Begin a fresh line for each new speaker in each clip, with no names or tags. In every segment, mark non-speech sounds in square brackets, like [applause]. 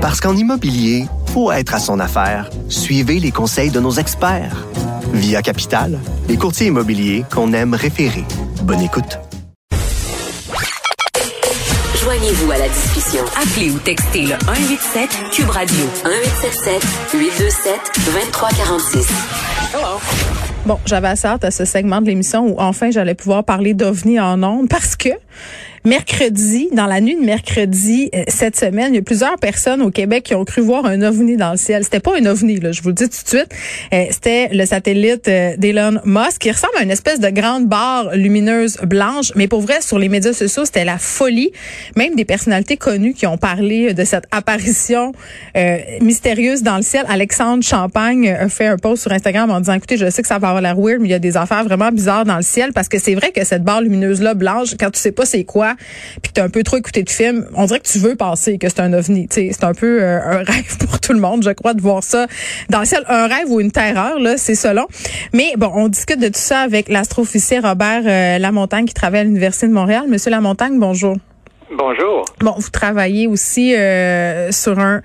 Parce qu'en immobilier, faut être à son affaire. Suivez les conseils de nos experts. Via Capital, les courtiers immobiliers qu'on aime référer. Bonne écoute.
Joignez-vous à la discussion. Appelez ou textez le 187 Cube Radio 1877 827 2346.
Bon, j'avais assez hâte à ce segment de l'émission où enfin j'allais pouvoir parler d'OVNI en ondes parce que Mercredi, dans la nuit de mercredi euh, cette semaine, il y a plusieurs personnes au Québec qui ont cru voir un ovni dans le ciel. C'était pas un ovni, là, je vous le dis tout de suite. Euh, c'était le satellite euh, d'Elon Musk qui ressemble à une espèce de grande barre lumineuse blanche. Mais pour vrai, sur les médias sociaux, c'était la folie. Même des personnalités connues qui ont parlé de cette apparition mystérieuse dans le ciel. Alexandre Champagne a fait un post sur Instagram en disant, écoutez, je sais que ça va avoir l'air weird, mais il y a des affaires vraiment bizarres dans le ciel parce que c'est vrai que cette barre lumineuse-là blanche, quand tu sais pas c'est quoi, puis que tu as un peu trop écouté de film, on dirait que tu veux penser que c'est un ovni. C'est un peu euh, un [laughs] rêve pour tout le monde, je crois, de voir ça dans le ciel. Un rêve ou une terreur, là, c'est selon. Mais bon, on discute de tout ça avec l'astrophysicien Robert euh, Lamontagne qui travaille à l'Université de Montréal. Monsieur Lamontagne, bonjour.
Bonjour.
Bon, vous travaillez aussi euh, sur un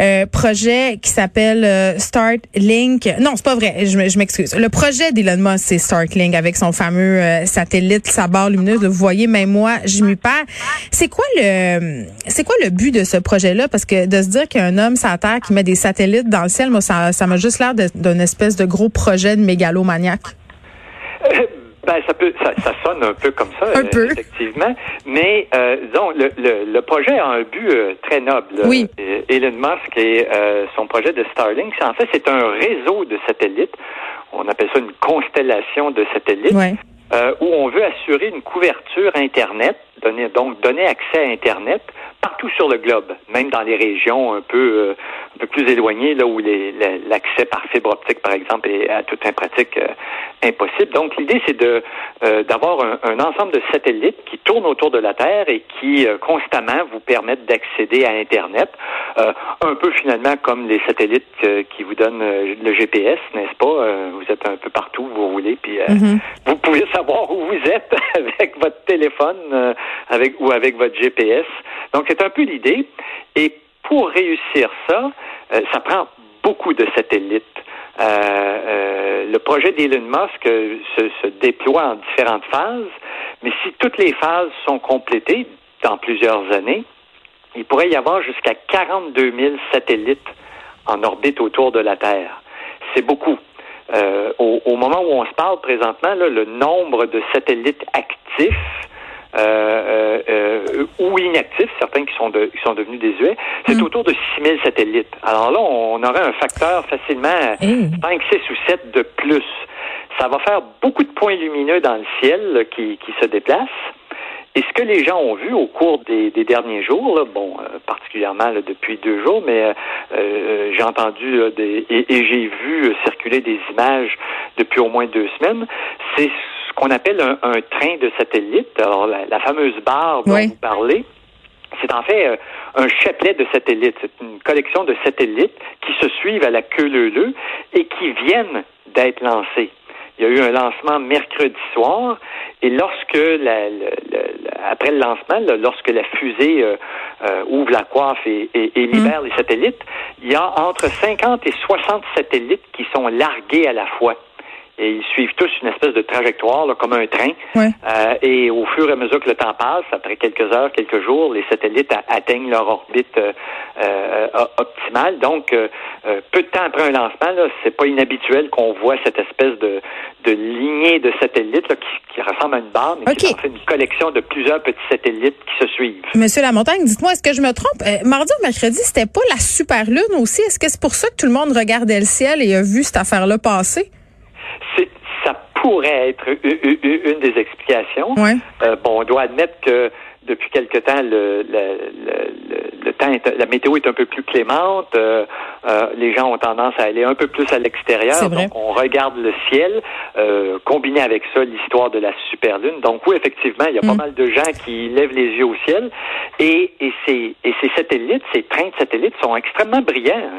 euh, projet qui s'appelle euh, Startlink. Non, c'est pas vrai. Je, m'excuse. Le projet d'Elon Musk, c'est Startlink avec son fameux euh, satellite, sa barre lumineuse. Vous voyez, même moi, je m'y perds. C'est quoi le, c'est quoi le but de ce projet-là? Parce que de se dire qu'un homme sur Terre qui met des satellites dans le ciel, moi, ça, ça m'a juste l'air d'un espèce de gros projet de mégalomaniaque.
Ben, ça peut, ça, ça, sonne un peu comme ça,
euh,
effectivement. Mais euh, disons, le, le, le, projet a un but euh, très noble.
Oui.
Euh, Elon Musk et son projet de Starlink, en fait, c'est un réseau de satellites. On appelle ça une constellation de satellites. où on veut assurer une couverture Internet, donner, donc donner accès à Internet partout sur le globe, même dans les régions un peu un peu plus éloignées, là où l'accès par fibre optique, par exemple, est à toute un pratique impossible. Donc l'idée, c'est de euh, d'avoir un, ensemble de satellites qui tournent autour de la Terre et qui euh, constamment vous permettent d'accéder à Internet, euh, un peu finalement comme les satellites qui vous donnent le GPS, n'est-ce pas? Vous êtes un peu partout où vous voulez, puis mm-hmm. vous pouvez savoir où vous êtes [laughs] avec votre téléphone, avec ou avec votre GPS. Donc c'est un peu l'idée. Et pour réussir ça, ça prend beaucoup de satellites. Euh, euh, le projet d'Elon Musk euh, se, déploie en différentes phases, mais si toutes les phases sont complétées dans plusieurs années, il pourrait y avoir jusqu'à 42 000 satellites en orbite autour de la Terre. C'est beaucoup. au, moment où on se parle présentement, le nombre de satellites actifs euh, euh, euh, ou inactifs, certains qui sont, de, qui sont devenus désuets, c'est mm. autour de 6000 satellites. Alors là, on aurait un facteur facilement 5, 6 ou 7 de plus. Ça va faire beaucoup de points lumineux dans le ciel qui, qui se déplacent. Et ce que les gens ont vu au cours des, des derniers jours, bon, particulièrement depuis deux jours, mais j'ai entendu des, et, et j'ai vu circuler des images depuis au moins deux semaines, c'est qu'on appelle un, train de satellite. Alors, la, fameuse barre dont vous parlez, c'est en fait euh, un chapelet de satellites. C'est une collection de satellites qui se suivent à la queue leu et qui viennent d'être lancés. Il y a eu un lancement mercredi soir et lorsque la, après le lancement, lorsque la fusée euh, euh, ouvre la coiffe et, et, et libère mm. les satellites, il y a entre 50 et 60 satellites qui sont largués à la fois et ils suivent tous une espèce de trajectoire comme un train. Euh, et au fur et à mesure que le temps passe, après quelques heures, quelques jours, les satellites atteignent leur orbite euh, euh, optimale. Donc, peu de temps après un lancement, c'est pas inhabituel qu'on voit cette espèce de, de lignée de satellites qui, ressemble à une barre, mais qui est en fait une collection de plusieurs petits satellites qui se suivent.
Monsieur Lamontagne, dites-moi, est-ce que je me trompe? mardi ou mercredi, c'était pas la super lune aussi? Est-ce que c'est pour ça que tout le monde regardait le ciel et a vu cette affaire-là passer?
Ça pourrait être une des explications. Euh, bon, on doit admettre que depuis quelque temps, le, le, le, temps, la météo est un peu plus clémente. Euh, euh, les gens ont tendance à aller un peu plus à l'extérieur. Donc, on regarde le ciel, combiné avec ça l'histoire de la superlune. Donc, oui, effectivement, il y a pas mm. mal de gens qui lèvent les yeux au ciel. Et, et, ces, et ces satellites, ces trains de satellites sont extrêmement brillants.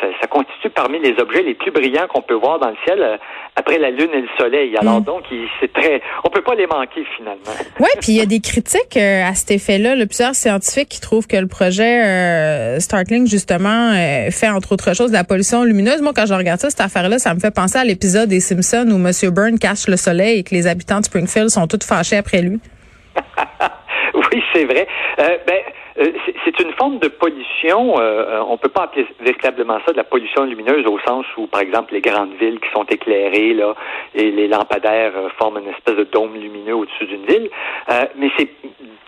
Ça, constitue parmi les objets les plus brillants qu'on peut voir dans le ciel euh, après la lune et le soleil. Alors mm. donc, c'est très, on peut pas les manquer finalement. [laughs]
Ouais, puis il y a des critiques euh, à cet effet-là. Plusieurs scientifiques qui trouvent que le projet euh, Starlink justement fait entre autres choses de la pollution lumineuse. Moi, quand je regarde ça, cette affaire-là, ça me fait penser à l'épisode des Simpsons où Monsieur Byrne cache le soleil et que les habitants de Springfield sont tous fâchés après lui. [laughs]
oui, c'est vrai. ben, euh, c'est une forme de pollution. Euh, euh, on peut pas appeler véritablement ça de la pollution lumineuse au sens où, par exemple, les grandes villes qui sont éclairées là et les lampadaires forment une espèce de dôme lumineux au-dessus d'une ville. mais c'est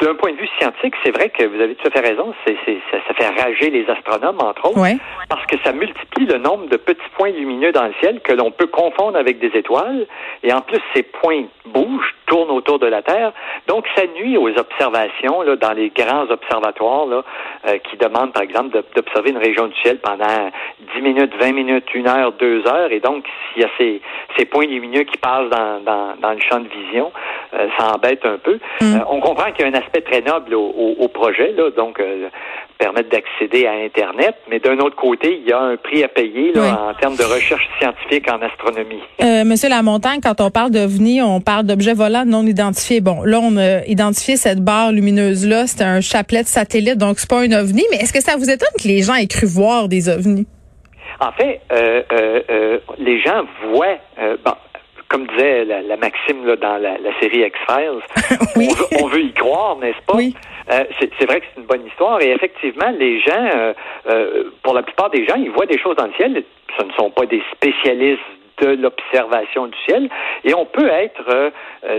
d'un point de vue scientifique, c'est vrai que vous avez tout à fait raison. C'est, ça, ça, fait rager les astronomes entre autres, parce que ça multiplie le nombre de petits points lumineux dans le ciel que l'on peut confondre avec des étoiles. Et en plus, ces points bougent, tournent autour de la Terre. Donc, ça nuit aux observations là, dans les grands observatoires euh, qui demande, par exemple, d'observer une région du ciel pendant 10 minutes, 20 minutes, une heure, deux heures. Et donc, s'il y a ces, ces points lumineux qui passent dans, dans, le champ de vision, euh, ça embête un peu. Mm. Euh, on comprend qu'il y a un aspect très noble au, au, projet, là, donc permettre d'accéder à Internet, mais d'un autre côté, il y a un prix à payer là, en termes de recherche scientifique en astronomie. [laughs]
Euh, Monsieur Lamontagne, quand on parle d'OVNI, on parle d'objets volants non identifiés. Bon, là, on a identifié cette barre lumineuse-là, c'est un chapelet de satellite, donc c'est pas un OVNI, mais est-ce que ça vous étonne que les gens aient cru voir des OVNIs?
En fait, euh, euh, euh les gens voient, euh, bon, comme disait la, Maxime là, dans la, série X-Files, [laughs] on, veut, y croire, n'est-ce pas? Oui. Euh, c'est vrai que c'est une bonne histoire et effectivement, les gens, euh, euh, pour la plupart des gens, ils voient des choses dans le ciel. Ce ne sont pas des spécialistes de l'observation du ciel et on peut être,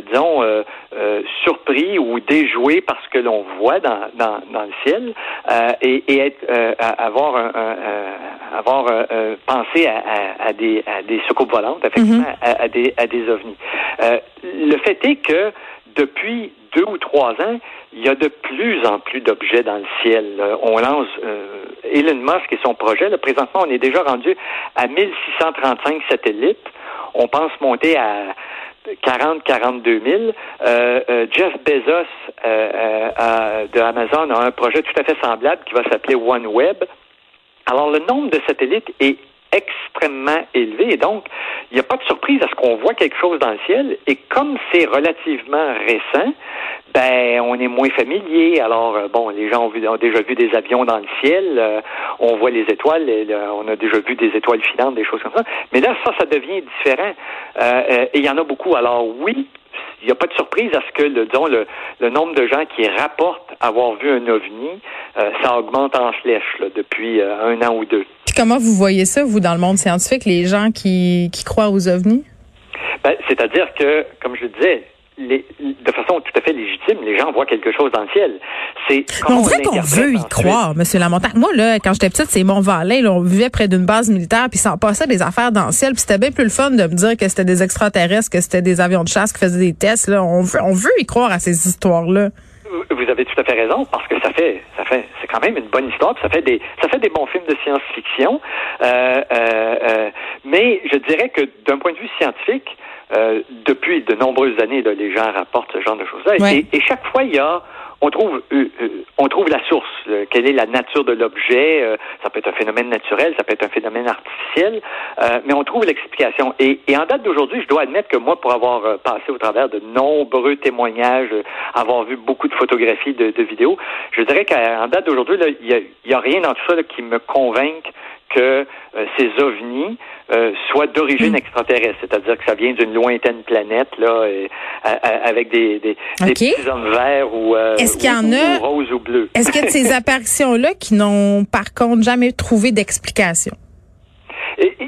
disons, surpris ou déjoué par ce que l'on voit dans, dans, dans, le ciel et, et, être, avoir, un, avoir pensé à, à, à, des, à des soucoupes volantes, effectivement, mm-hmm. à, à, des, à des ovnis. le fait est que depuis deux ou trois ans, il y a de plus en plus d'objets dans le ciel. On lance euh, Elon Musk et son projet. Là, présentement, on est déjà rendu à 1635 satellites. On pense monter à 40, 42 000. Euh, euh, Jeff Bezos euh, de Amazon a un projet tout à fait semblable qui va s'appeler OneWeb. Alors, le nombre de satellites est extrêmement élevé et donc il n'y a pas de surprise à ce qu'on voit quelque chose dans le ciel et comme c'est relativement récent, ben on est moins familier. Alors euh, bon, les gens ont, déjà vu des avions dans le ciel, euh, on voit les étoiles, on a déjà vu des étoiles filantes, des choses comme ça. Mais là, ça, ça devient différent. Euh, et il y en a beaucoup. Alors oui, il n'y a pas de surprise à ce que, le, disons, le, nombre de gens qui rapportent avoir vu un ovni, ça augmente en flèche depuis un an ou deux.
Comment vous voyez ça, vous, dans le monde scientifique, les gens qui, qui croient aux ovnis?
Ben, C'est-à-dire que, comme je disais, de façon tout à fait légitime, les gens voient quelque chose dans le ciel.
C'est on dirait qu'on veut y croire, Monsieur Lamontagne. Moi là, quand j'étais petite, c'est Mont-Valais, on vivait près d'une base militaire, puis ça passait des affaires dans le ciel, puis c'était bien plus le fun de me dire que c'était des extraterrestres, que c'était des avions de chasse qui faisaient des tests. Là, on veut, on veut y croire à ces histoires-là.
Vous avez tout à fait raison parce que ça fait, ça fait, quand même une bonne histoire. ça fait des, ça fait des bons films de science-fiction. Euh, euh, euh, mais je dirais que d'un point de vue scientifique, euh, depuis de nombreuses années, là, les gens rapportent ce genre de choses-là. Et, chaque fois, il y a on trouve euh, euh, on trouve la source, quelle est la nature de l'objet. ça peut être un phénomène naturel, ça peut être un phénomène artificiel, mais on trouve l'explication. Et, en date d'aujourd'hui, je dois admettre que moi, pour avoir passé au travers de nombreux témoignages, avoir vu beaucoup de photographies, de, vidéos, je dirais qu'en date d'aujourd'hui, il n'y a, rien dans tout ça qui me convainc que ces ovnis euh, soit d'origine hmm. extraterrestre, c'est-à-dire que ça vient d'une lointaine planète là, avec des, des, petits hommes verts ou, euh,
est-ce qu'il y en a,
rose ou bleu.
Est-ce qu'il y a de ces [laughs] apparitions-là qui n'ont par contre jamais trouvé d'explication?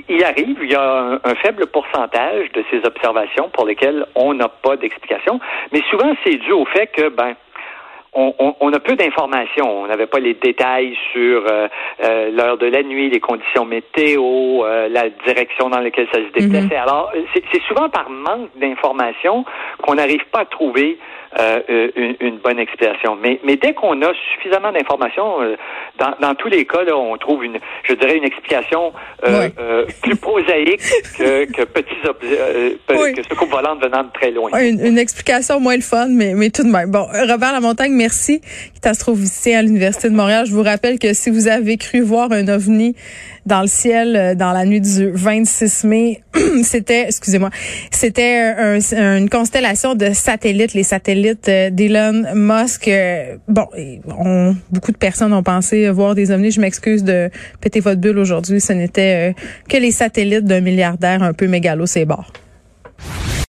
Il arrive, il y a un, faible pourcentage de ces observations pour lesquelles on n'a pas d'explication, mais souvent c'est dû au fait que ben on, a peu d'informations. On n'avait pas les détails sur euh, euh, l'heure de la nuit, les conditions météo, euh, la direction dans laquelle ça se déplaçait. Mhm. Alors, c'est souvent par manque d'informations qu'on n'arrive pas à trouver euh, une, bonne explication. Mais, mais dès qu'on a suffisamment d'informations, euh, dans, dans, tous les cas, là, on trouve une, je dirais, une explication euh, plus prosaïque que, [laughs] que petits objets, que ce coupe volante venant de très loin.
Une, une, explication moins le fun, mais, mais tout de même. Bon, Robert Lamontagne, merci. Merci, qui astrophysicien à l'Université de Montréal. Je vous rappelle que si vous avez cru voir un ovni dans le ciel euh, dans la nuit du 26 mai, [clears throat] c'était, excusez-moi, c'était une constellation de satellites, les satellites euh, d'Elon Musk. Euh, bon, on, beaucoup de personnes ont pensé voir des ovnis. Je m'excuse de péter votre bulle aujourd'hui. Ce n'était que les satellites d'un milliardaire un peu mégalo, c'est bord.